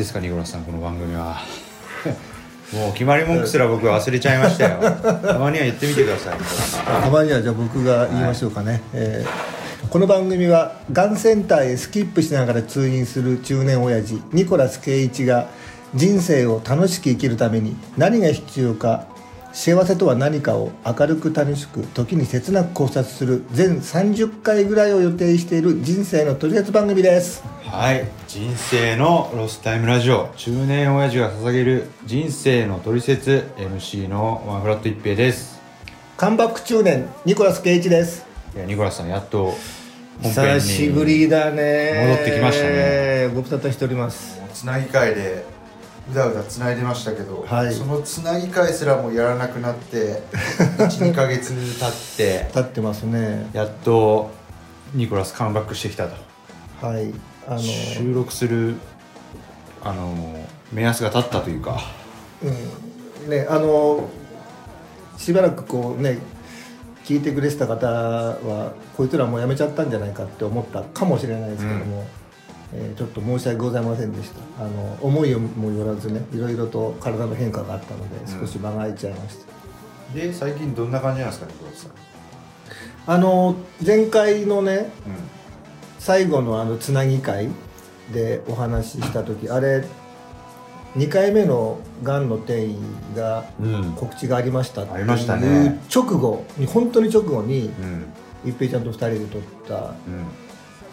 ですかニコラスさんこの番組は。もう決まり文句すら僕忘れちゃいましたよ。たまには言ってみてください。たまにはじゃあ僕が言いましょうかね、えーこの番組はがんセンターへスキップしながら通院する中年親父ニコラス圭一が人生を楽しく生きるために何が必要か幸せとは何かを明るく楽しく時に切なく考察する全30回ぐらいを予定している人生の取説番組です。はい。人生のロスタイムラジオ。中年親父が捧げる人生の取説 MC のワンフラット一平です。カムバック中年ニコラス圭一です。いやニコラスさんやっと本編に久しぶりだね。戻ってきましたね。ご無沙汰しております。つなぎ会でうだうだつないでましたけど、はい。そのつなぎ会すらもやらなくなって 12か月経って経ってますね。やっとニコラスカムバックしてきたと。はい。あの収録するあの目安が立ったというか。うん。ねあのしばらくこうね聞いてくれてた方はこいつらもうやめちゃったんじゃないかって思ったかもしれないですけども、えーちょっと申し訳ございませんでした。あの思いもよらずねいろいろと体の変化があったので少し間が空いちゃいました、で最近どんな感じなんですかニコラスさん。あの前回のね最後のあのつなぎ会でお話しした時あれ2回目のがんの転移がうん。告知がありましたっていうね。直後に本当に直後にうん。一平ちゃんと2人で撮ったうん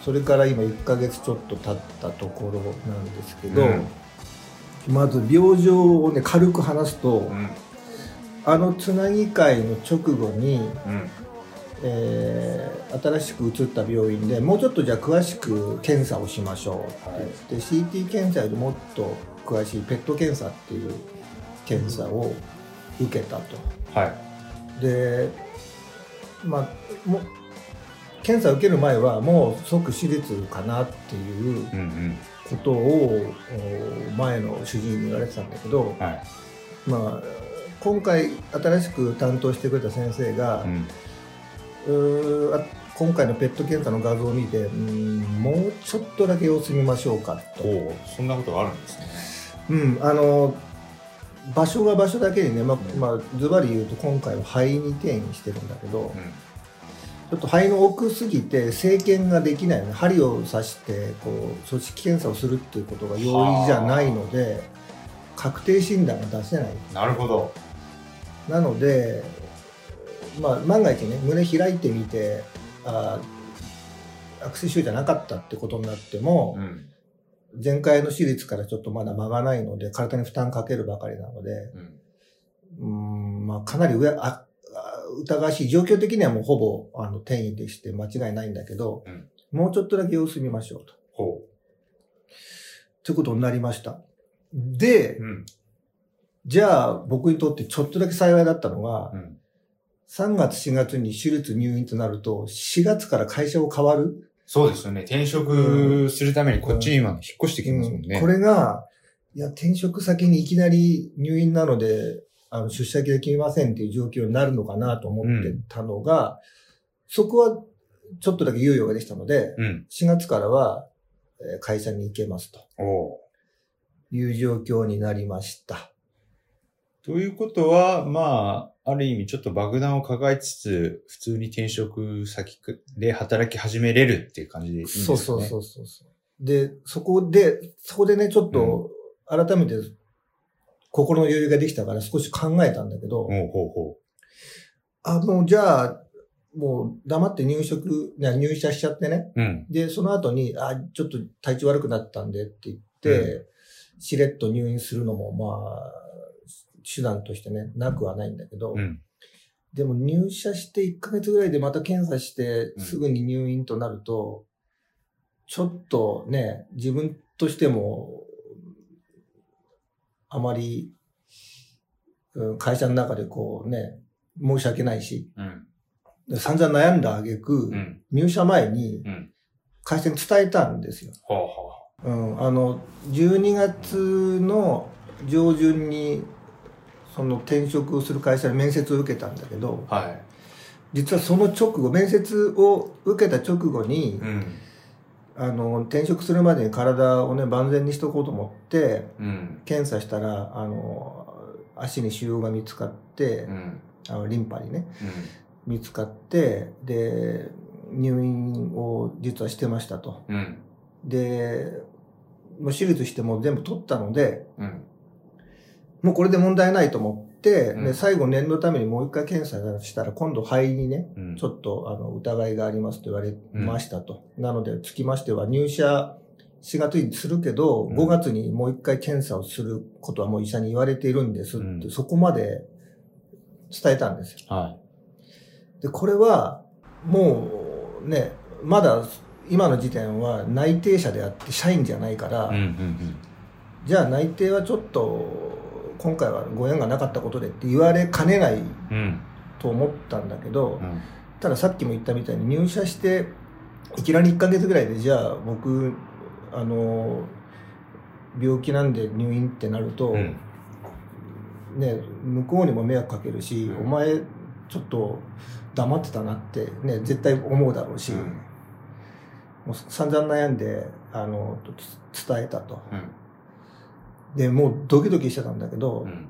それから今1ヶ月ちょっと経ったところなんですけど、うん。まず病状をね軽く話すと、うん。あのつなぎ会の直後に、うん。えー新しく移った病院でもうちょっとじゃあ詳しく検査をしましょうって言って CT 検査よりもっと詳しいペット検査っていう検査を受けたと。はい。でまあもう検査を受ける前はもう即手術かなっていううんうん。ことをお前の主治医に言われてたんだけど、はい。まあ、今回新しく担当してくれた先生が、うん。今回のペット検査の画像を見てうんもうちょっとだけ様子見ましょうかと。そんなことがあるんですね。うん、あの場所が場所だけにね、ままあ、ズバリ言うと今回は肺に転移してるんだけど、ちょっと肺の奥すぎて生検ができないね針を刺してこう組織検査をするっていうことが容易じゃないので確定診断が出せない。なるほど。なので、まあ、万が一ね胸開いてみてあーアクセス症じゃなかったってことになっても、うん。前回の手術からちょっとまだ間がないので体に負担かけるばかりなのでうん。うーんまあ、かなり上ああ疑わしい状況的にはもうほぼあの転移でして間違いないんだけど、うん。もうちょっとだけ様子見ましょうと。ほということになりました。で、ううん。じゃあ僕にとってちょっとだけ幸いだったのが、うん。3月4月に手術入院となると4月から会社を変わる。そうですよね。転職するためにこっちに今引っ越してきますもんね。これが、いや、転職先にいきなり入院なので、あの、出社先で決めませんっていう状況になるのかなと思ってたのが、そこはちょっとだけ猶予ができたので、うん4月からはえー会社に行けますという状況になりました。ということは、まあ、ある意味ちょっと爆弾を抱えつつ、普通に転職先で働き始めれるっていう感じでいいんですかね。そうそうそうそう。で、そこで、そこでね、ちょっと改めて心の余裕ができたから少し考えたんだけど、ほうほうほあ、もうじゃあ、もう黙って入職、入社しちゃってね。う。うん。で、その後に、あ、ちょっと体調悪くなったんでって言って、しれっと入院するのも、まあ、手段としてね、なくはないんだけど、うん。でも入社して1ヶ月ぐらいでまた検査してうんすぐに入院となると、ちょっとね、自分としても、あまり、うん会社の中でこうね、申し訳ないし、うん。で散々悩んだ挙句、うん。入社前にうん。会社に伝えたんですよ。うん、あの、12月の上旬に、その転職をする会社に面接を受けたんだけどはい。実はその直後面接を受けた直後に、うん。あの転職するまでに体をね万全にしとこうと思ってうん。検査したらあの足に腫瘍が見つかって、うん。あのリンパにねうん。見つかってで入院を実はしてましたとうん。でもう手術してもう全部取ったのでうん。もうこれで問題ないと思って、うんで最後念のためにもう一回検査したら今度肺にねうん。ちょっとあの疑いがありますと言われましたと。なので、つきましては入社4月にするけど、うん5月にもう一回検査をすることはもう医者に言われているんですって、うんそこまで伝えたんですよ。はで、これはもうね、まだ今の時点は内定者であって社員じゃないから、い。うん。うん。じゃあ内定はちょっと今回はご縁がなかったことでって言われかねないうん。と思ったんだけど、うん。たださっきも言ったみたいに入社していきなり1ヶ月ぐらいでじゃあ僕あの病気なんで入院ってなると、うん。ね向こうにも迷惑かけるし、うんお前ちょっと黙ってたなってね絶対思うだろうし、うんもう散々悩んであのつ伝えたとうん。でもうドキドキしてたんだけど、うん。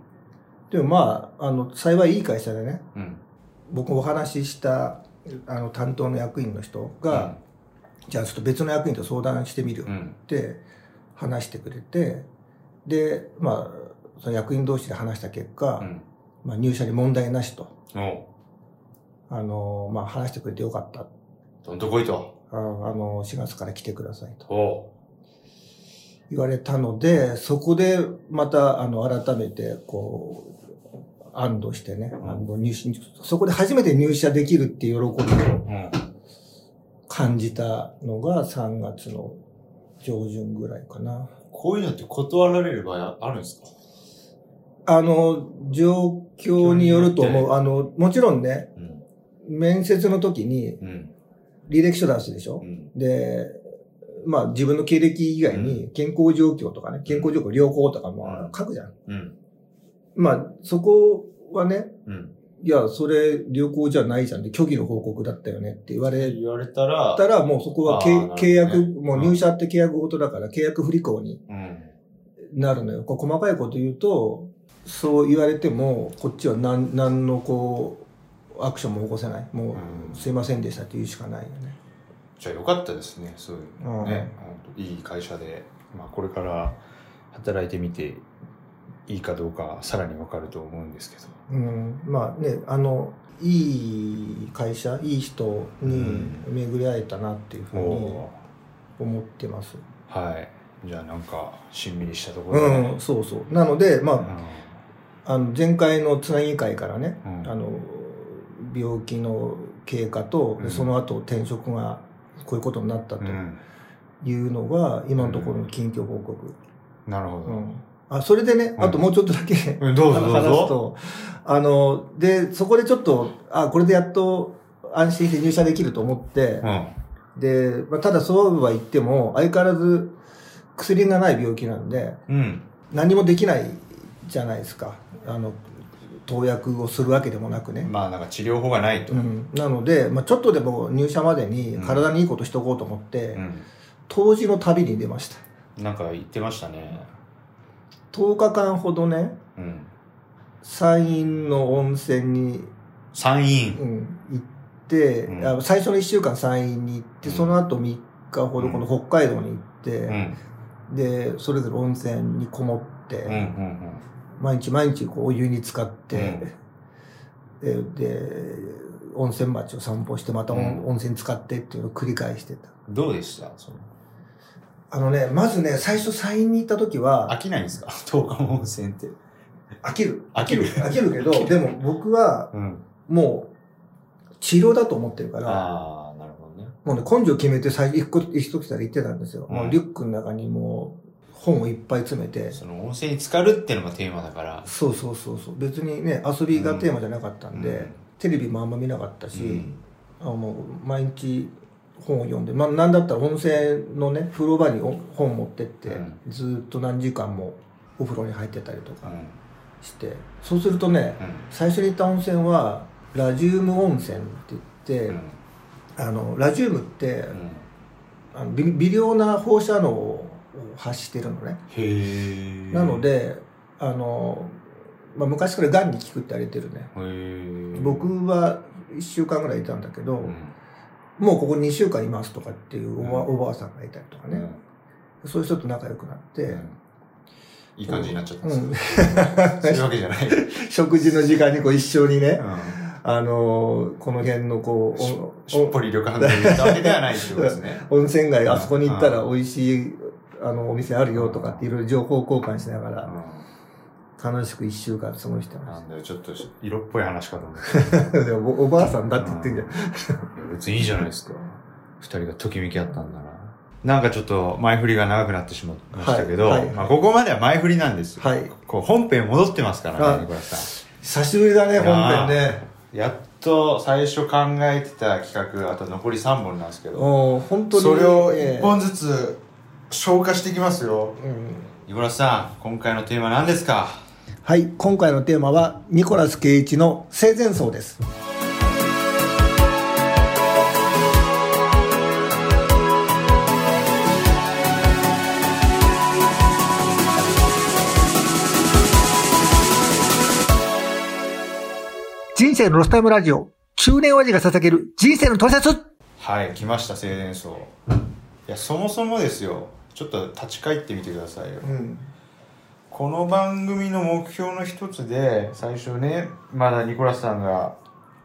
でもまああの幸いいい会社でねうん。僕お話ししたあの担当の役員の人が、じゃあちょっと別の役員と相談してみる。って話してくれて、で、まあ、その役員同士で話した結果、うん。まあ、入社に問題なしと、あの、まあ、話してくれてよかった。どんとこいと。ああの、4月から来てくださいとお言われたので、そこでまた、あの、改めて、こう、安堵してね、あの入社そこで初めて入社できるっていう喜びを。感じたのが3月の上旬ぐらいかな。こういうのって断られる場合あるんですか？あの、状況によると思う。あの、もちろんね、うん。面接の時にうん。履歴書出すでしょ、うん。で、まあ自分の経歴以外に健康状況とかね、健康状況良好とかも書くじゃん。うん。まあそこはね、うん。いや、それ良好じゃないじゃんって虚偽の報告だったよねって言われ言われたら、たらもうそこは契約、もううん入社って契約ごとだから契約不履行にうん。なるのよ。細かいこと言うと、そう言われても、こっちは何何のこう、アクションも起こせない。もう、うんすいませんでしたって言うしかないよね。じゃあよかったですね。そういうのうんいい会社で、まあこれから働いてみていいかどうかさらにわかると思うんですけど。うん、まあね、あの、いい会社、いい人に巡り会えたなっていうふうにお思ってます。ーはい。じゃあなんか、しんみりしたところで、うん、そうそう。なので、まうあ、あの前回のつなぎ会からね、うんあの、病気の経過と、うんその後転職がこういうことになったとん。いうのが、今のところの近況報告。なるほど。うんあそれでね、うんあともうちょっとだけ、うん話すと、あの、で、そこでちょっと、あ、これでやっと安心して入社できると思って、うん。で、まあ、ただそうは言っても、相変わらず薬がない病気なんで、うん。何もできないじゃないですか。あの、投薬をするわけでもなくね。まあなんか治療法がないと。うん、なので、まあ、ちょっとでも入社までに体にいいことしとこうと思って、うん。当時の旅に出ました。なんか言ってましたね。10日間ほどね、うん。山陰の温泉に、山陰。うん、行って、うんあ最初の1週間山陰に行って、うんその後3日ほどこの北海道に行って、うん。で、それぞれ温泉にこもって、うん。うん。毎日毎日こうお湯に浸かって、うん。でで温泉町を散歩してまた温,、うん。温泉使ってっていうのを繰り返してた。どうでした？あのねまずね最初山陰に行った時は飽きないんですか？東海温泉って。飽きる。飽きる。飽きるけどでも僕はうん。もう治療だと思ってるからああ、なるほどね。もうね根性決めて最初一一つから言ってたんですよ、うん。もうリュックの中にもう本をいっぱい詰めて。その温泉に浸かるっていうのがテーマだから。そうそうそうそう。別にね遊びがテーマじゃなかったんで、うん。テレビもあんま見なかったし、うん。あもう毎日本を読んで、まあ、なんだったら温泉のね風呂場にお本持ってって、うん。ずーっと何時間もお風呂に入ってたりとかして。そうするとね、うん。最初に行った温泉はラジウム温泉って言って、うん。あのラジウムって、うん。あの微微量な放射能を発してるのね、なのであの、まあ、昔からがんに効くって言われてるね。僕は1週間ぐらいいたんだけど、うん。もうここ2週間いますとかっていうおば,、うん。おばあさんがいたりとかね、うん。そういう人と仲良くなって、うん。いい感じになっちゃったんうんですかそういうわけじゃない。食事の時間にこう一緒にね、うん。あのこの辺のこうしっぽり旅館で行ったわけではないってことですね。温泉街あそこに行ったらうん美味しいあのお店あるよとかっていろいろ情報交換しながらう楽しく一週間過ごしてんまなんだよ、ちょっと色っぽい話かと思って。した。でもおおばあさんだって言ってんじゃん。別にいいじゃないですか。二人がときめき合ったんだな。なんかちょっと前振りが長くなってしまいましたけど、はいはいまあここまでは前振りなんですよ。はいこう本編戻ってますからあね、ニコラス久しぶりだね、本ー編ね。さん。やっと最初考えてた企画、あと残り3本なんですけど、本当に。それをええ一本ずつ消化していきますよ。うん。ニコラスさん、今回のテーマ何ですか？はい、今回のテーマは、ニコラス・ケイイチの生前葬です。人生のロスタイムラジオ、中年親父が捧げる人生のトリセツ。はい、来ました、生前葬。いや、そもそもですよ、ちょっと立ち返ってみてくださいよ。うん。この番組の目標の一つで、最初ね、まだニコラスさんが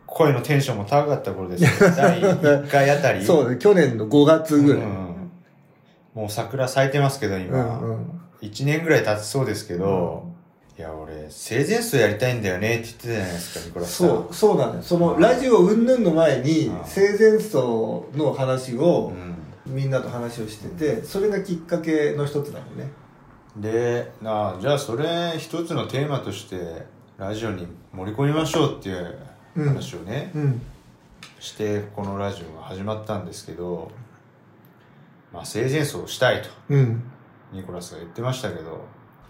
声のテンションも高かった頃ですよ。第1回あたり。そうね、去年の5月ぐらい。うんもう桜咲いてますけど、う今。んうん。1年ぐらい経ちそうですけど、いや、俺、生前葬やりたいんだよねって言ってたじゃないですか、ニコラスさん。そう、そうなんだよ。その、ラジオ云々の前にうん、生前葬の話をう、ん。みんなと話をしてて、それがきっかけの一つなのね。で、なあ、じゃあそれ一つのテーマとして、ラジオに盛り込みましょうっていう話をね、うん。して、このラジオが始まったんですけど、まあ、生前葬をしたいと、うん。ニコラスが言ってましたけど、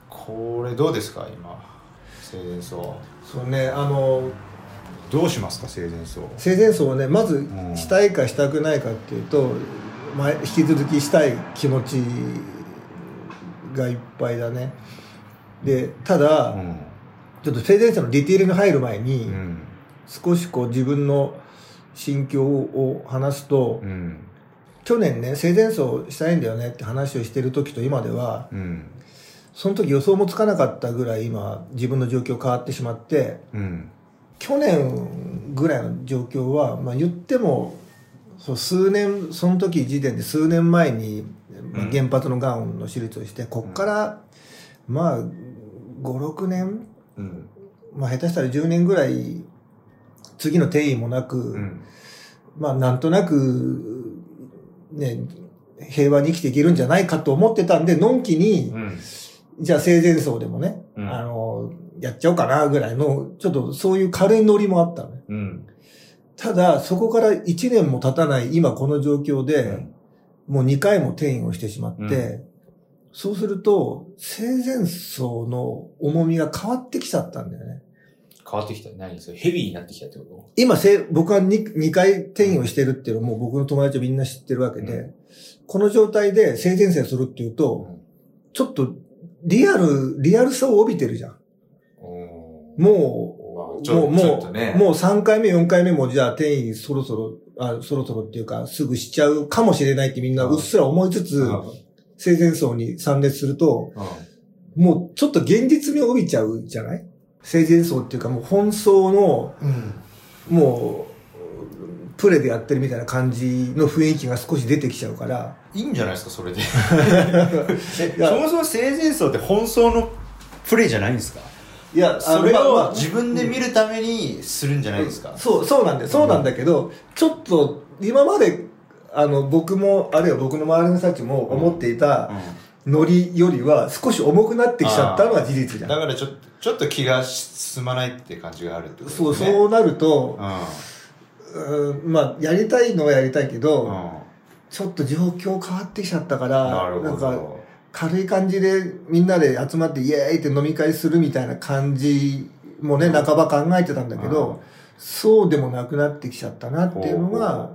これどうですか、今。生前葬。そうね、あの、どうしますか、生前葬。生前葬をね、まずん、したいかしたくないかっていうと、まあ、引き続きしたい気持ちがいっぱいだね。で、ただ、うん。ちょっと生前葬のディティールに入る前に、うん。少しこう自分の心境を話すと、うん。去年ね、生前葬したいんだよねって話をしてる時と今では、うん。その時予想もつかなかったぐらい今自分の状況変わってしまって、うん。去年ぐらいの状況は、まあ言っても、そう数年、その時時点で数年前に、原発のがんの手術をして、こっから、まあ、5、6年、うん。まあ下手したら10年ぐらい、次の転移もなく、うん。まあなんとなく、ね、平和に生きていけるんじゃないかと思ってたんで、のんきに、うん。じゃあ生前葬でもね、うんあの、やっちゃおうかなぐらいの、ちょっとそういう軽いノリもあったのね。うん。ただ、そこから1年も経たない今この状況で、もう2回も転移をしてしまって、うそうすると、生前葬の重みが変わってきちゃったんだよね。変わってきた。何？それヘビーになってきたってこ今せ、僕は 2, 2回転移をしてるっていうのも僕の友達はみんな知ってるわけで、うこの状態で生前葬するっていうとと、ちょっとリアル、リアルさを帯びてるじゃん。おもう、まあちょもう、もう、ね。もう3回目、4回目もじゃあ転移そろそろ、あ、そろそろっていうか、すぐしちゃうかもしれないってみんなうっすら思いつつ、うん。生前葬に参列すると、もうちょっと現実味を帯びちゃうじゃない？生前葬っていうかもう本葬の、うん。もう、プレでやってるみたいな感じの雰囲気が少し出てきちゃうから、いいんじゃないですか、それで。そもそも生前葬って本葬のプレイじゃないんですか？いや、それを自分で見るためにするんじゃないですか、そう、そうなんだよ。そうなんだけど、ちょっと、今まで、あの、僕も、あるいは僕の周りの人たちも思っていたノリよりは少し重くなってきちゃったのは事実じゃん。だからちょちょっと気が進まないって感じがあるってことですね。そう、そうなると、ううんまあ、やりたいのはやりたいけど、ん。うん。ちょっと状況変わってきちゃったから、なるほんか、ど。軽い感じでみんなで集まってイエーイって飲み会するみたいな感じもね、半ば考えてたんだけど、そうでもなくなってきちゃったなっていうのが、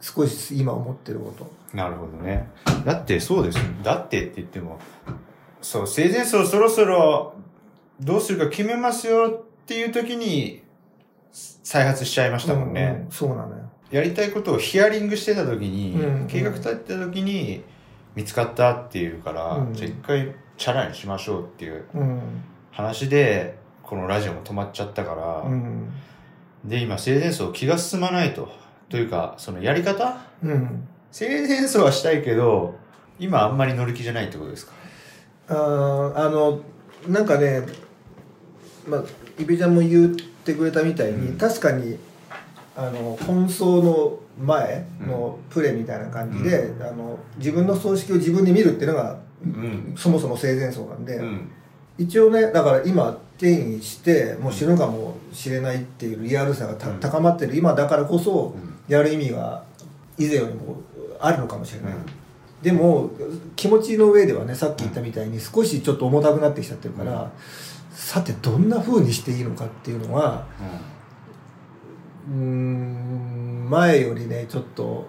少し今思ってること。なるほどね。だってそうですよ。だってって言っても、そう、生前葬そろそろどうするか決めますよっていう時に再発しちゃいましたもんね。うんうんそうなのよ。やりたいことをヒアリングしてた時に、うん計画立てた時に見つかったっていうから、うんじゃあ一回チャラにしましょうっていううん。話で、このラジオも止まっちゃったから、うん。で、今生前葬気が進まないと。というか、そのやり方？うん。生前葬はしたいけど、今あんまり乗る気じゃないってことですか？あーあの、なんかね、まあ、イベちゃんも言ってくれたみたいに、うん確かに、あの、本葬の前のプレみたいな感じで、あの、自分の葬式を自分で見るっていうのが、うん。そもそも生前葬なんで、うん。一応ねだから今転移してもう死ぬかもしれないっていうリアルさが高まってる。今だからこそうん。やる意味が以前よりもあるのかもしれない、うん。でも気持ちの上ではねさっき言ったみたいに少しちょっと重たくなってきちゃってるから、うん。さてどんな風にしていいのかっていうのはうーん前よりねちょっと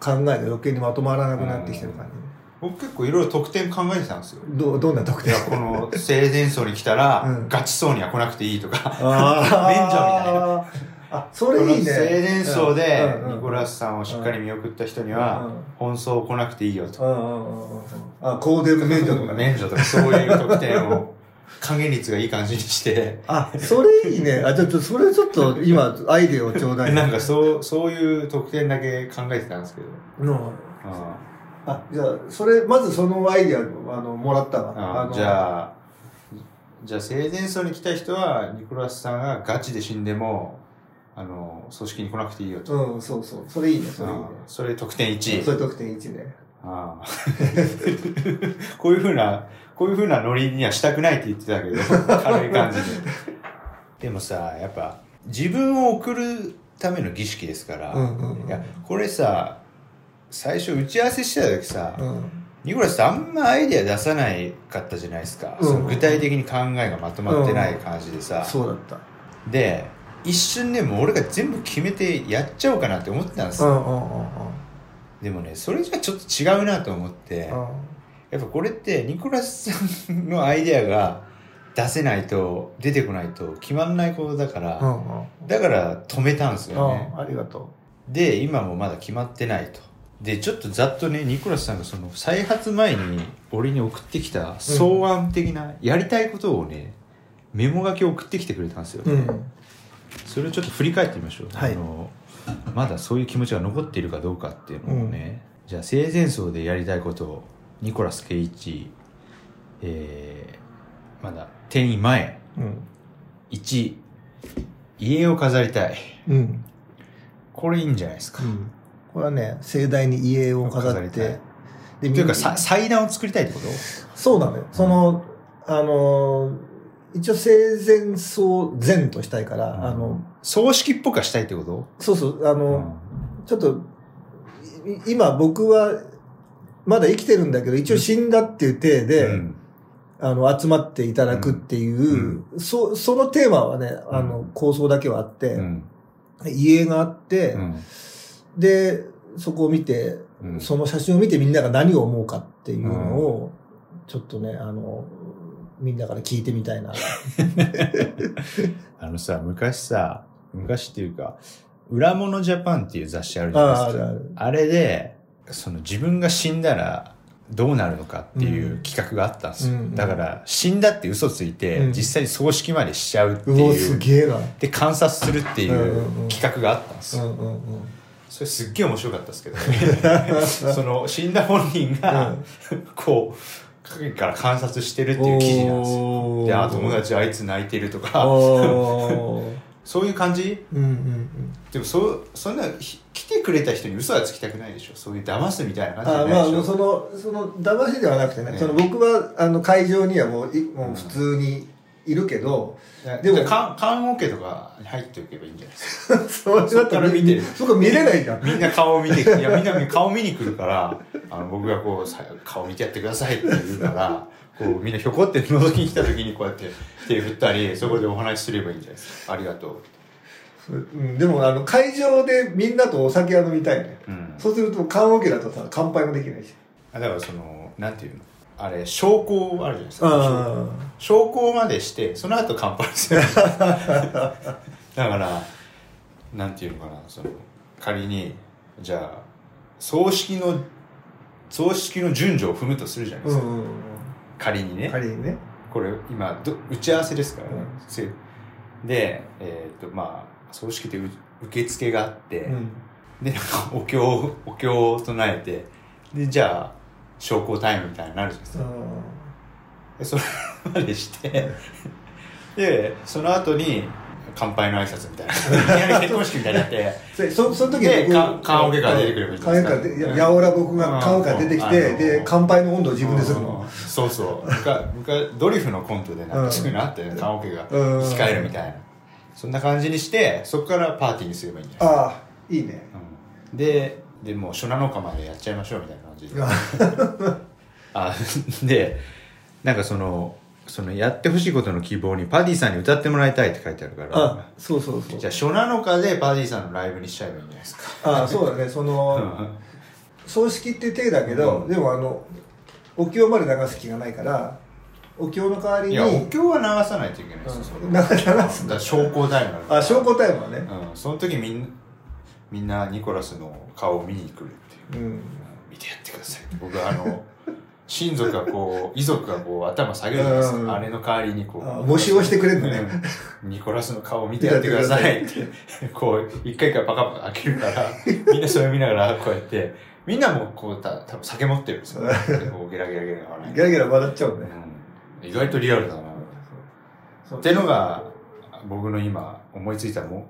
考えが余計にまとまらなくなってきてる感じ、僕結構いろいろ特典考えてたんですよ。どどんな特典？この生前葬に来たら、うん。ガチ葬には来なくていいとか、あ免除みたいな。なあそれいいね。生前葬でニコラスさんをしっかり見送った人にはうん、本葬来なくていいよと。うんうんうんうん。あ香典免除とかね。免除とかそういう特典を還元率がいい感じにして、あそれいいね。あちょっとそれちょっと今アイデアをちょうだいなんかそう、そういう特典だけ考えてたんですけど。うんあ。あじゃあそれまずそのアイデアあのもらったわ。じゃあ、じゃあ生前葬に来た人は、ニコラスさんがガチで死んでも、あの、葬式に来なくていいよと。うんそうそう。それいいねそれいいね。あそれ特典1。それ得点1ね。ああ。こういうふうな、こういうふうなノリにはしたくないって言ってたけど、軽い感じで。でもさ、やっぱ、自分を送るための儀式ですから、うんうんうんいや、これさ、最初打ち合わせしてた時さ、うんニコラスってあんまアイデア出さないかったじゃないですか。うんその具体的に考えがまとまってない感じでさ。そうだったで、一瞬でもう俺が全部決めてやっちゃおうかなって思ってたんですよ。うんうんうんうんでもね、それじゃちょっと違うなと思って、やっぱこれってニコラスさんのアイデアが出せないと、出てこないと決まんないことだから、うんうんだから止めたんですよね。うんありがとで、今もまだ決まってないと。で、ちょっとざっとね、ニコラスさんがその再発前に俺に送ってきた草案的なやりたいことをね、メモ書きを送ってきてくれたんですよ。ううんそれをちょっと振り返ってみましょう。はいあのまだそういう気持ちが残っているかどうかっていうのをね。じゃあ、生前葬でやりたいことを、ニコラス・ケイチ、えー、まだ転移前。うん。1、家を飾りたい。うん。これいいんじゃないですか。うん。これはね盛大に家を飾飾りたい。ってでというか、祭壇を作りたいってこと？そうなのよ。その、あの、一応生前葬前としたいから、うん。あの、葬式っぽくはしたいってこと？そうそう、あうの、ちょっと、い今僕は、まだ生きてるんだけど、一応死んだっていう体で、うん。あの、集まっていただくっていう、そ、そのテーマはね、あの、構想だけはあって、うん。家があって、うん。で、そこを見て、うん。その写真を見てみんなが何を思うかっていうのを、ちょっとね、あの、みんなから聞いてみたいな。あのさ、昔さ、昔っていうか、裏物ジャパンっていう雑誌あるじゃないですか。ああるある。あれで、その自分が死んだらどうなるのかっていう企画があったんですよ。うんだから、死んだって嘘ついて、うん実際に葬式までしちゃうっていう。すげえな。で、観察するっていんうんううん企画があったんですよ。うんうんうん。それすっげえ面白かったですけどね。その死んだ本人が、こう、影から観察してるっていう記事なんですよ。で、あ、友達あいつ泣いてるとか、そういう感じ？うんうんうん。でもそう、そんな、ひ来てくれた人に嘘はつきたくないでしょ。そういう騙すみたいな感じないでしょ。その、その、騙しではなくてね、ね。その僕は、あの、会場にはもう、いもう普通にいるけどででもも棺棺桶とかに入っておけばいいんじゃないですか。それだそっから見て。るそこ見れないじゃんみんな顔見ていやみんな顔見に来るからあの僕がこうさ顔見てやってくださいって言うからこうみんなひょこって覗きに来た時にこうやって手振ったりそこでお話しすればいいんじゃないですか。ありがとう。ん、でもあの会場でみんなとお酒が飲みたいね、う、うん、そうすると棺桶だとさ乾杯もできないし。あだからそのなんていうの？あれ証拠あるじゃないですか。あ証拠までしてその後乾杯する。だからなんていうのかなその仮にじゃあ葬式の葬式の順序を踏むとするじゃないですか、うんうん仮にね。仮にね。これ今ど打ち合わせですからね、うん。せでえーっとまあ葬式ってう受付があって、うん。でなんかお経をお経を唱えてでじゃあ昇降タイムみたいになるじゃないですか。でそれまでしてでその後に乾杯の挨拶みたいな。結婚式みたいになってでそその時で棺桶から出てくればいいな棺桶からでいややおら僕が棺桶から出てきて、うん。で乾杯の温度を自分でするの。うんそうそう。昔昔ドリフのコントでなんかそういうのあったよね。棺桶が。うん。控えるみたいな。そんな感じにしてそこからパーティーにすればいいんじゃない？ああいいね。うん。ででもう初七日までやっちゃいましょうみたいな感じで。あでなんかそのそのやってほしいことの希望にパディさんに歌ってもらいたいって書いてあるから。あそうそうそう。じゃあ初七日でパディさんのライブにしちゃえばいいんじゃないですか。ああそうだね。その葬式って手だけど、うん。でもあのお経まで流す気がないからお経の代わりにいやお経は流さないといけないですよ、うん。流流すんだだから昇降タイムあ証拠タイムはね。うん、その時みんみんなニコラスの顔を見に来るっていう。うん。見てやってください。僕はあの 親族がこう遺族がこう頭下げるじゃないです。か、うん。あれの代わりにこう。あ模試をしてくれるのね。うん。ニコラスの顔を見てやってくださいって。こう一回一回パカパカ開けるからみんなそれを見ながらこうやってみんなもこうた多分酒持ってるんですよ。でこうゲラゲラゲラ笑い。ゲラゲラ笑っちゃうね。うん。意外とリアルだな。そう。ってのが僕の今思いついたも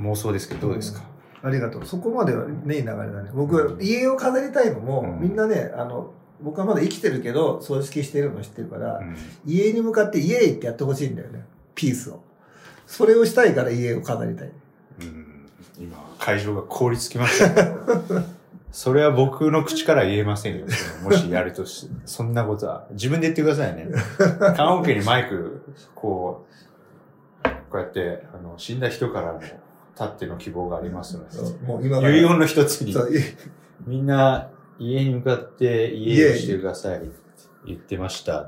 妄想ですけどどうですか、ありがとう。そこまではねいい流れだね僕家を飾りたいのも、うん。みんなねあの僕はまだ生きてるけど葬式してるの知ってるから、うん。家に向かってイエーイってやってほしいんだよね。ピースを。それをしたいから家を飾りたい。うん。今会場が凍りつきましたよ それは僕の口から言えませんよ。もしやるとしてそんなことは。自分で言ってくださいね。棺桶にマイクこうこうやってあの死んだ人からもたっての希望がありますので。もう今遺言の一つに。みんな家に向かって家をしてください。って言って。ました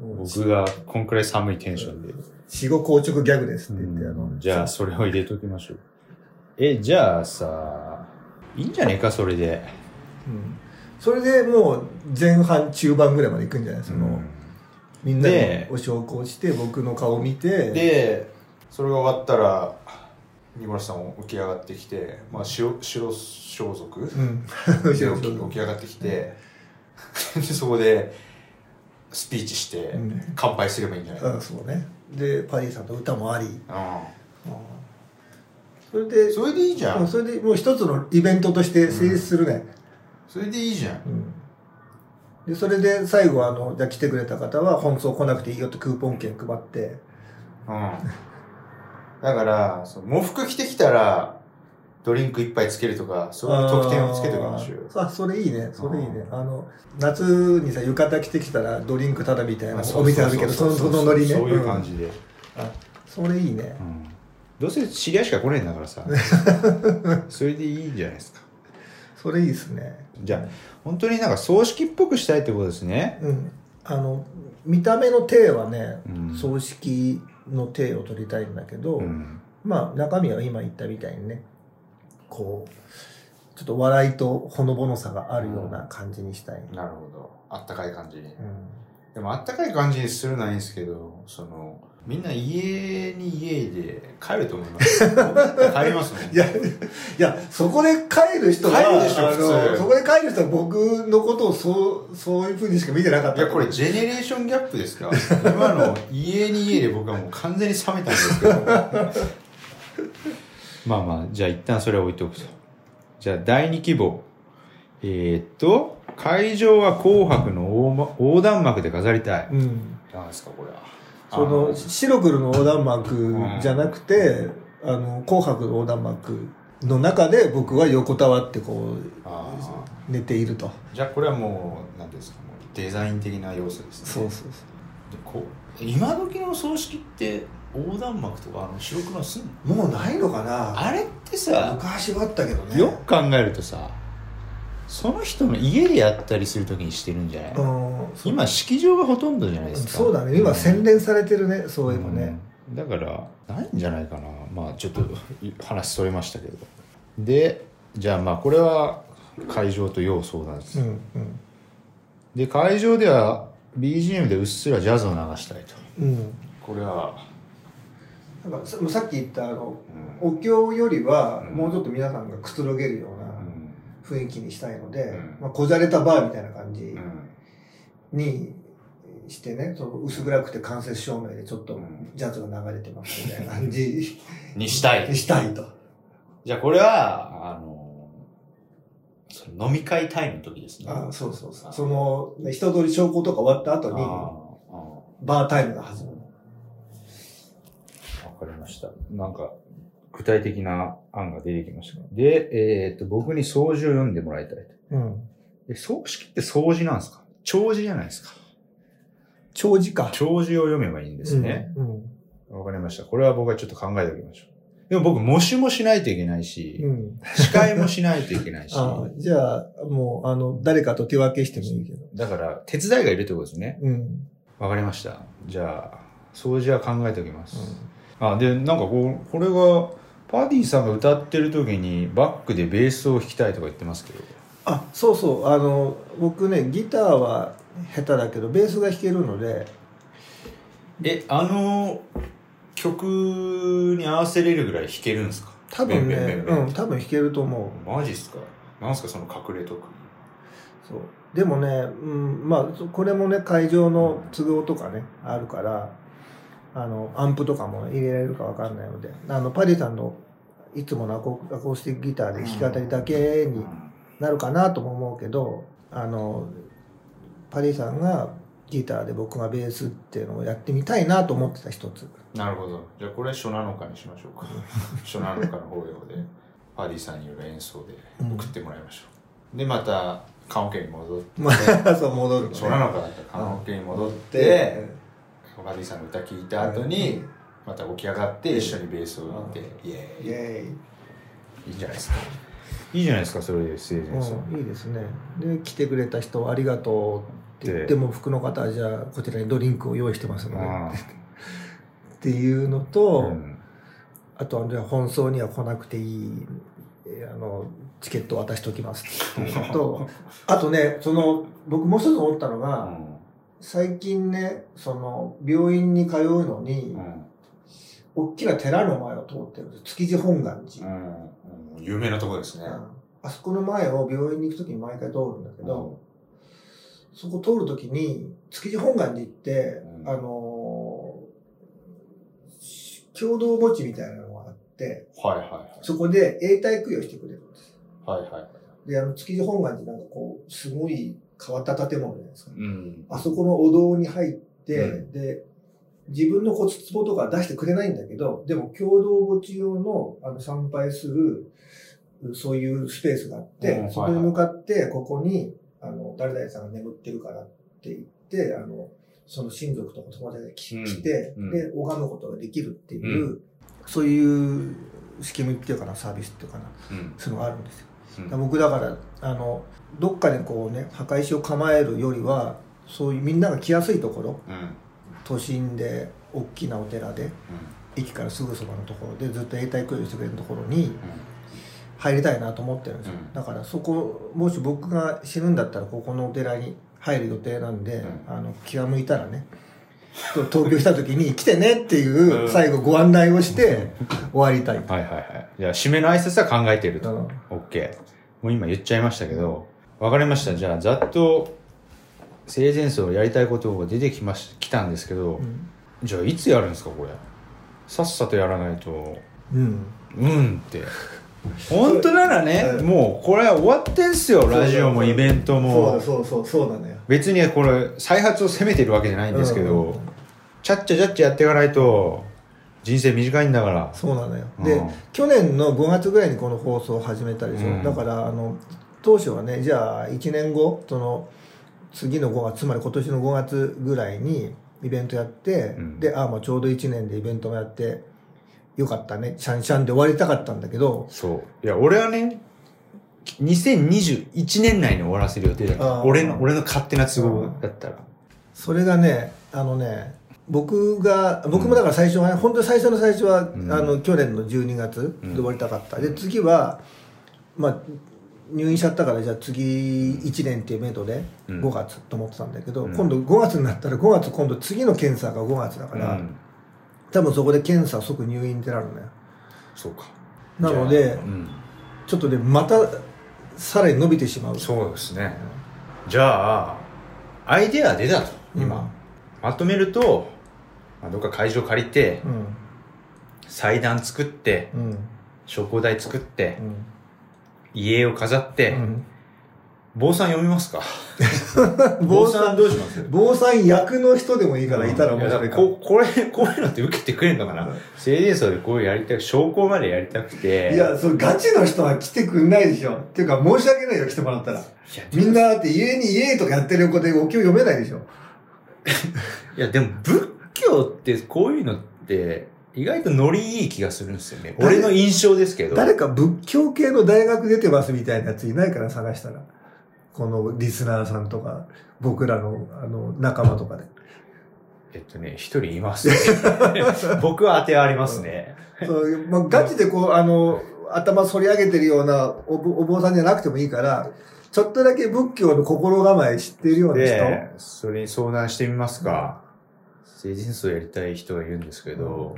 僕がこんくらい寒いテンションで。死後硬直ギャグですって言って、あの。じゃあそれを入れときましょう。えじゃあさいいんじゃねえかそれで。うん。それでもう前半中盤ぐらいまで行くんじゃない？その、みんなででお焼香して僕の顔見て。でそれが終わったらニコラスさんも起き上がってきて、まあ、白白装束？うん。で起き起き上がってきてでそこでスピーチしてうん。乾杯すればいいんじゃない？かあそうね。でパリーさんと歌もあり、うそれでんそれでいいじゃうんんそれでもう一つのイベントとして成立するね、それでいいじゃん。うん。でそれで最後あのじゃあ来てくれた方は本葬来なくていいよってクーポン券配って。うん。だからその喪服着てきたらドリンク一杯つけるとかそういう特典をつけておきましょうよ。あそれいいね。それいいね。あの夏にさ浴衣着てきたらドリンクタダみたいなお店あるけどそのそのノリね。そういう感じで、うん。あそれいいね。うんどうせ知り合いしか来ねえんだからさ。それでいいんじゃないですか。それいいですね。じゃあ本当になんか葬式っぽくしたいってことですね。うん。あの見た目の体はね、うん。葬式の体を取りたいんだけど、うん。まあ中身は今言ったみたいにねこうちょっと笑いとほのぼのさがあるような感じにしたい、なるほど。あったかい感じに。うんでもあったかい感じにするのはいいんですけどそのみんな家に家で帰ると思います帰りますね いや、いや、そこで帰る人は、帰るでしょあ普通の、そこで帰る人は僕のことをそう、そういう風にしか見てなかった。いや、これジェネレーションギャップですか？今の家に家で僕はもう完全に冷めたんですけど。まあまあ、じゃあ一旦それは置いておくと。じゃあ第2希望。えー、っと、会場は紅白の横ま横断幕で飾りたい。うん。なんですか、これは。その白黒の横断幕じゃなくて、あの紅白の横断幕の中で僕は横たわってこあう寝ていると。ーじゃあこれはもう何ですかもうデザイン的な要素ですね。そうそうでこう今時の葬式って横断幕とかあの白黒すんの？そうもうないのかな？あれってさ昔はあったけどね。よく考えるとさその人の家でやったりするときにしてるんじゃない、今式場がほとんどじゃないですか。そうだね。今洗練されてるね。そういうのね、うん。だからないんじゃないかな。まあちょっと話それましたけど。でじゃあまあこれは会場と要相談です、うんうん。で会場では BGM でうっすらジャズを流したいと。うん。これは。なんかささっき言ったあの、お経よりはうん。もうちょっと皆さんがくつろげるよううなん雰囲気にしたいので、うん。まあ、こじゃれたバーみたいな感じうん。にしてねその薄暗くて間接照明でちょっとうん。ジャズが流れてますみたいな感じ。にしたい。にしたいと。じゃあこれはあのその飲み会タイムの時ですね。あそうそうそう。その、ね一通り証拠とか終わった後に、あーあバータイムが始まる。ーわかりました。なんか具体的な案が出てきましたねで、えっと僕に掃除を読んでもらいたいとうん。え葬式って掃除なんですか？長寿じゃないですか長時か。長寿を読めばいいんですね。うん。わ、かりました。これは僕はちょっと考えておきましょう。でも僕、模試もしないといけないし、うん。司会もしないといけないし、あじゃあ、もう、あの、誰かと手分けしてもいいけど。だから、手伝いがいるってことですね。うん。わかりました。じゃあ、掃除は考えておきます。あ、で、なんかこう、これが、パディさんが歌ってる時にバックでベースを弾きたいとか言ってますけど、あ、そうそう。あの、僕ね、ギターは下手だけど、ベースが弾けるので、え、あの曲に合わせれるぐらい弾けるんですか？多分ね、うん、多分弾けると思う。マジっすか？なんすかその隠れ特技。そう。でもね、うん、まあそこれもね会場の都合とかねあるからあのアンプとかも入れられるかわかんないのであのパディさんのいつものアコアコースティックギターで弾き語りだけになるかなとも思うけどあのパディさんがギターで僕がベースっていうのをやってみたいなと思ってた一つなるほど。じゃあこれ初7日にしましょうか。初7日の法要で、パディさんによる演奏で送ってもらいましょう。で、また、棺桶に戻って、ま あそう戻るのね初7日だったら棺桶に戻って、でパディさんの歌聞いた後に、また起き上がって一緒にベースを弾いて、イエーイ。イエーイ。いいじゃないですか。いいじゃないですか、それで生前葬。うん、いいですね。で来てくれた人ありがとうって言っても服の方はじゃあこちらにドリンクを用意してますので。あっていうのと、あうん。あとはじゃあ本葬には来なくていいえーあのチケットを渡しておきますっていうのとあとねその僕もう一つ思ったのが、最近ねその病院に通うのに、うん大きな寺の前を通ってるんです築地本願寺、うんうん有名なとこですね。うんあそこの前を病院に行くときに毎回通るんだけど、そこ通るときに、築地本願寺行って、うんあのー共同墓地みたいなのがあって、はいはいはい。そこで永代供養してくれるんです。はいはい。で、あの、築地本願寺なんかこう、すごい変わった建物じゃないですか。うん。あそこのお堂に入って、うで、自分の骨壺とか出してくれないんだけど、でも共同墓地用のあの参拝する、そういうスペースがあって、うんそこに向かって、ここに、あの、誰々さんが眠ってるからって言って、あの、その親族とか友達が来て、うんで、拝むことができるっていう、そういう仕組みっていうかな、サービスっていうかな、うん。そういうのがあるんですよ。うん。僕だからあのどっかでこうね墓石を構えるよりはそういうみんなが来やすいところうん。都心で大きなお寺で駅からすぐそばのところでずっと永代供養してくれるところに入りたいなと思ってるんですよ、うん。だからそこもし僕が死ぬんだったらここのお寺に入る予定なんで、うん。あの気が向いたらねと東京した時に来てねっていううん最後ご案内をして終わりたいと、はいはいはい。じゃあ、締めの挨拶は考えていると。うんオッケー。もう今言っちゃいましたけど、わかりました。じゃあ、ざっと、生前葬やりたいことが出てきまし、来たんですけど、うんじゃあ、いつやるんですか、これ。さっさとやらないと、うんうんって。本当ならね、うんもうこれは終わってんすよ、ラジオもイベントも。そうそうそうそうなのよ別にこれ、再発を責めてるわけじゃないんですけど、うん。ちゃっちゃちゃっちゃやっていかないと人生短いんだから。そうなのよ、うん。で去年の5月ぐらいにこの放送を始めたでしょ、うん。だからあの当初はねじゃあ1年後その次の5月つまり今年の5月ぐらいにイベントやって、うん。でああまあちょうど1年でイベントもやってよかったね。シャンシャンで終わりたかったんだけどそう。いや俺はね2021年内に終わらせる予定だったあー。俺の俺の勝手な都合だったら。それがねあのね僕が僕もだから最初はね、本当に最初の最初は、ん。あの去年の12月で終わりたかった、で次はまあ入院しちゃったからじゃあ次1年っていうメドでうん。5月と思ってたんだけど、うん。今度5月になったら5月今度次の検査が5月だから、うん。多分そこで検査即入院ってなるのよ。そうか。なのでちょっとねまたさらに伸びてしまう。そうですね。じゃあアイデア出たと今、うん。まとめると、まあ、どっか会場借りてうん。祭壇作ってうん。昇降台作ってうん。家を飾って、うん坊さん読みますか？坊 坊さんどうします？坊さん役の人でもいいからいたら面白いかやだからここれこういうのって受けてくれんのかな？成人層でこういうやりたい昇降までやりたくていや、それガチの人は来てくんないでしょ。っていうか、申し訳ないよ、来てもらったら。みんなだって家に家とかやってる子でお経読めないでしょ。いやでも仏教ってこういうのって意外とノリいい気がするんですよね俺の印象ですけど誰か仏教系の大学出てますみたいなやついないから探したら。このリスナーさんとか、僕らのあの仲間とかで。えっとね一人います、ね、僕は当てはありますね、そうまあ、ガチでこう、あの、頭反り上げてるようなおぼお坊さんじゃなくてもいいから、ちょっとだけ仏教の心構え知っているような人？でそれに相談してみますか、成人層やりたい人がいるんですけど、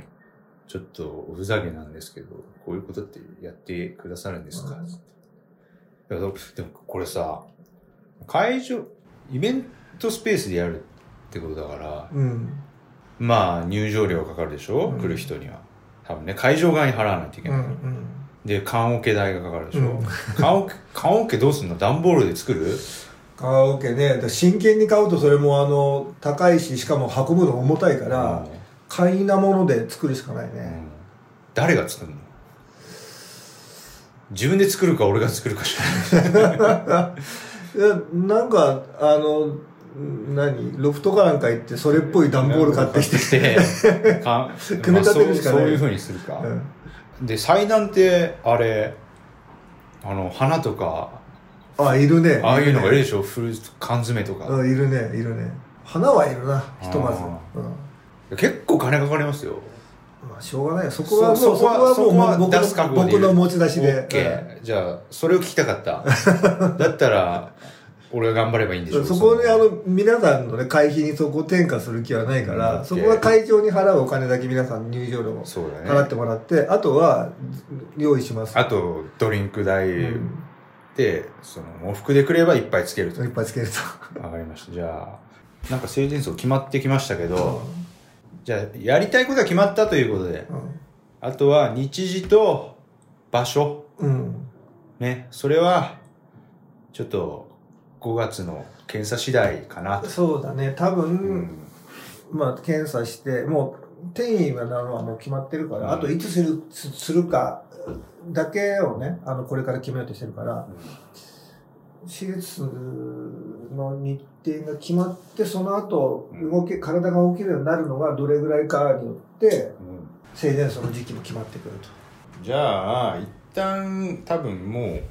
ちょっとおふざけなんですけどこういうことってやってくださるんですか、うん。でもこれさ会場イベントスペースでやるってことだからうん。まあ入場料かかるでしょ、うん。来る人には。多分ね会場側に払わないといけうない、ん。で缶オケ代がかかるでしょ、うん。缶オケ缶オケどうすんの？段ボールで作る？カラオケね、真剣に買うとそれもあの、高いし、しかも運ぶの重たいから、簡易なもので作るしかないね。うん。誰が作るの？自分で作るか俺が作るかしらい。や なんか、あの、何？ロフトかなんか行って、それっぽい段ボール買ってきて。組み立てるしかないまあそうそういうふうにするか、うんで祭壇ってあれあの花とかあ、いるね。ああいうのがいるでしょ？フルーツ缶詰とか、うん、いるね、いるね。花はいるな、ひとまず。あうん。結構金かかりますよまあ、しょうがないよ。そこはもう、そそこはもう僕の僕の持ち出しで。オッケーじゃあそれを聞きたかった。だったら俺が頑張ればいいんでしょう。んそこにあの、皆さんのね、会費にそこを転嫁する気はないから、うんそこは会場に払うお金だけ皆さん入場料を払ってもらって、あとは用意します。あとドリンク代うん。で、その往復でくればいっぱいつけると。いっぱいつけると。わかりました。じゃあなんか成人層決まってきましたけど、じゃあやりたいことは決まったということで。あとは日時と場所。うん。うん。ね。それはちょっと5月の検査次第かな。と、そうだね。多分、うん。まあ、検査して、もう、転移がなるのはもう決まってるから、うん。あといつする、すするかだけをね、あの、これから決めようとしてるから、手術の日程が決まって、その後、動け、体が動けるようになるのがどれぐらいかによって、うん生前葬の時期も決まってくると。じゃあ一旦多分もう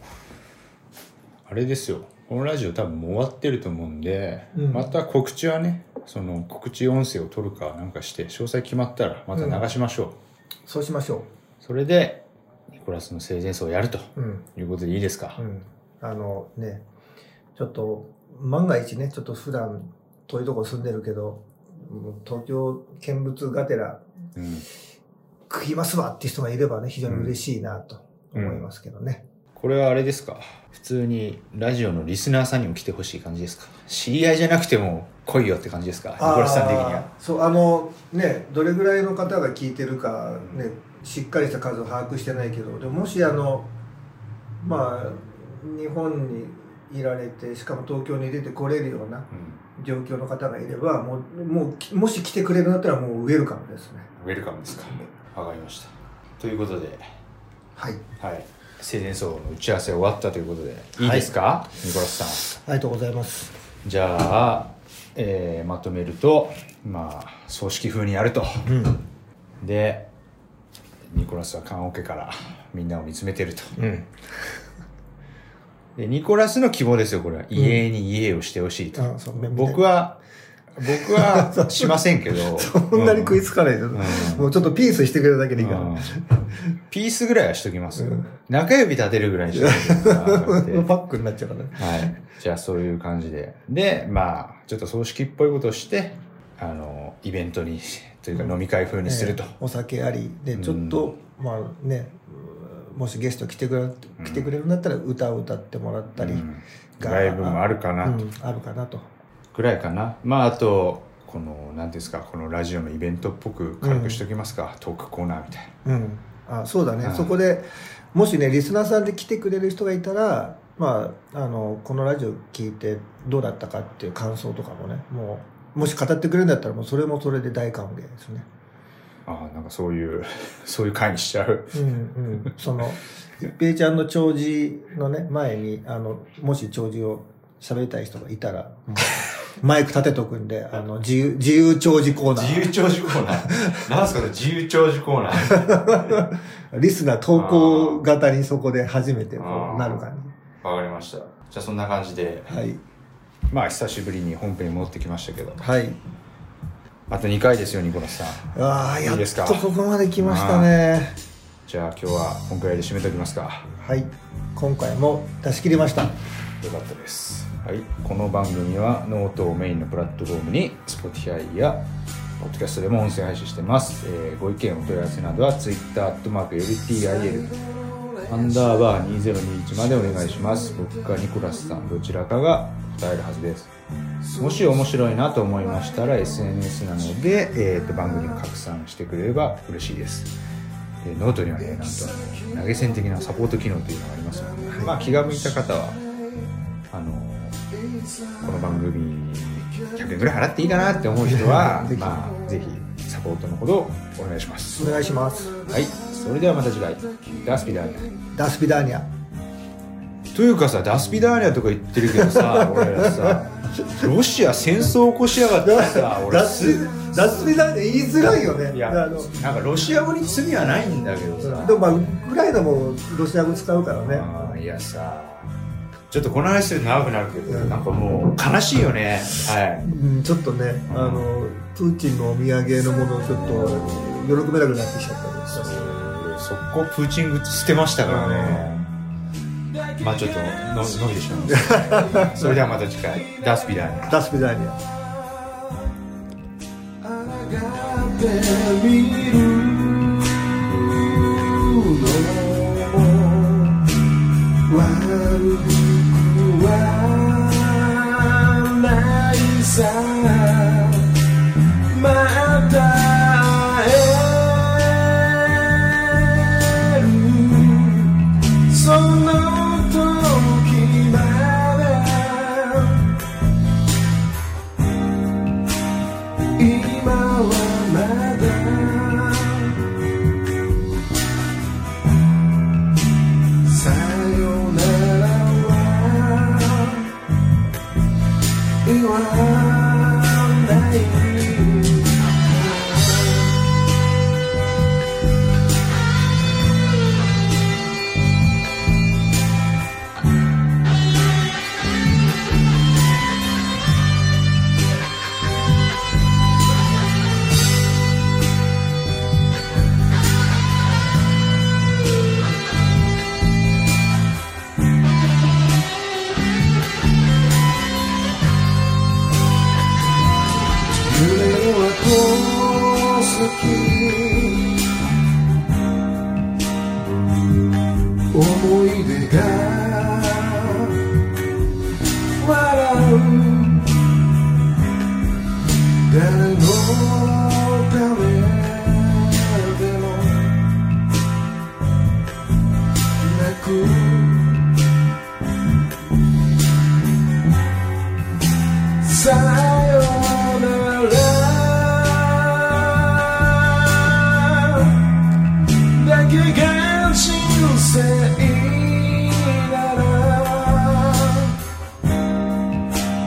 あれですよこのラジオ多分もう終わってると思うんで、うんまた告知はねその告知音声を取るかなんかして詳細決まったらまた流しましょう、そうしましょそれでニコラスの生前葬をやるとう。うん。いうことでいいですか？う、ん。あのね、ちょっと、万が一ね、ちょっと普段遠いとこ住んでるけど、うん東京見物がてらうん食いますわって人がいればね、非常に嬉しいなと思いますけどね。これはあれですか？普通にラジオのリスナーさんにも来てほしい感じですか？知り合いじゃなくても来いよって感じですか？ニコラスさん的には。そう、あの、ね、どれぐらいの方が聞いてるか、ね、しっかりした数を把握してないけど、でももしあの、まあ、日本にいられて、しかも東京に出てこれるような、状況の方がいればもうもうもし来てくれるんだったらもうウェルカムですね。ウェルカムですか。わかりました。ということで。はい。はい。生前葬の打ち合わせ終わったということで。いいですか、ニコラスさん。ありがとうございます。じゃあ、えーまとめるとまあ葬式風にやると、でニコラスは棺桶からみんなを見つめてると。うんでニコラスの希望ですよこれは。家に家をしてほしいと、うめ僕は僕は しませんけど。そんなに食いつかない。で、ん。もうちょっとピースしてくれるだけでいいから、うん。ピースぐらいはしときますよ、中指立てるぐらいにしときますよ パックになっちゃうからね。はい。じゃあそういう感じで。で、まあ、ちょっと葬式っぽいことをして、あの、イベントに、というか飲み会風にすると。ええ。お酒あり。でちょっと、まあねうんもしゲスト来てくれ来てくれるんだったら歌を歌ってもらったりうんが、ライブもあるかなと。うんあるかなとぐらいかな。まあ、あと、この、なんていうんですか、このラジオのイベントっぽく軽くしときますか。トークコーナーみたいうんあそうだね、うんそこでもしねリスナーさんで来てくれる人がいたらまああのこのラジオ聞いてどうだったかっていう感想とかもねもうもし語ってくれるんだったらもうそれもそれで大歓迎ですねな。ああ、なんかそういう、そういう回にしちゃう。うんうん。その 一平ちゃんの弔辞のね前にあのもし弔辞を喋りたい人がいたら、マイク立てとくんであの自由自由弔辞コーナー。自由長寿コーナー？なんすかね、自由長寿コーナー。リスナー投稿型にそこで初めてこうなる感わかりました。じゃあそんな感じで、じはい。まあ久しぶりに本編に戻ってきましたけど、はいあと2回ですよ、ニコラスさん。ああやっいいですか？とここまで来ましたねじゃあ今日はこんくらいで締めておきますか。はい今回も出し切りましたよかったです。はい。この番組はノートをメインのプラットフォームに Spotify や Podcast でも音声配信してます。えーご意見お問い合わせなどは Twitter アットマークより TIL アンダーバー2021までお願いします。僕かニコラスさんどちらかが答えるはずです。もし面白いなと思いましたら SNS なので、えーと番組を拡散してくれれば嬉しいです。えーノートにはね、なんと投げ銭的なサポート機能というのがありますので、まあ気が向いた方は、あのこの番組に100円ぐらい払っていいかなって思う人はぜひまあ、ぜひサポートのほどお願いします。お願いしますはい。それではまた次回。ダスピダーニャ。ダスピダーニャというかさ、ダスピダーニャとか言ってるけどさ、俺らさ、ロシア戦争起こしやがってさ、俺ダすスダスピダーニャ言いづらいよねいや、あのなんかロシア語に罪はないんだけどさ。でもまあウクライナもロシア語使うからねあーいやさ、ちょっとこの話すると長くなるけど、なんかもう悲しいよね。はい。うんちょっとねあのプーチンのお土産のものをちょっと喜べなくなってきちゃったりした速攻プーチングッズ捨てましたからね。まあちょっとの伸びてしまいました。それではまた次回、ダスピダーニャ。ダスピダーニャってみるのも悪くはないさ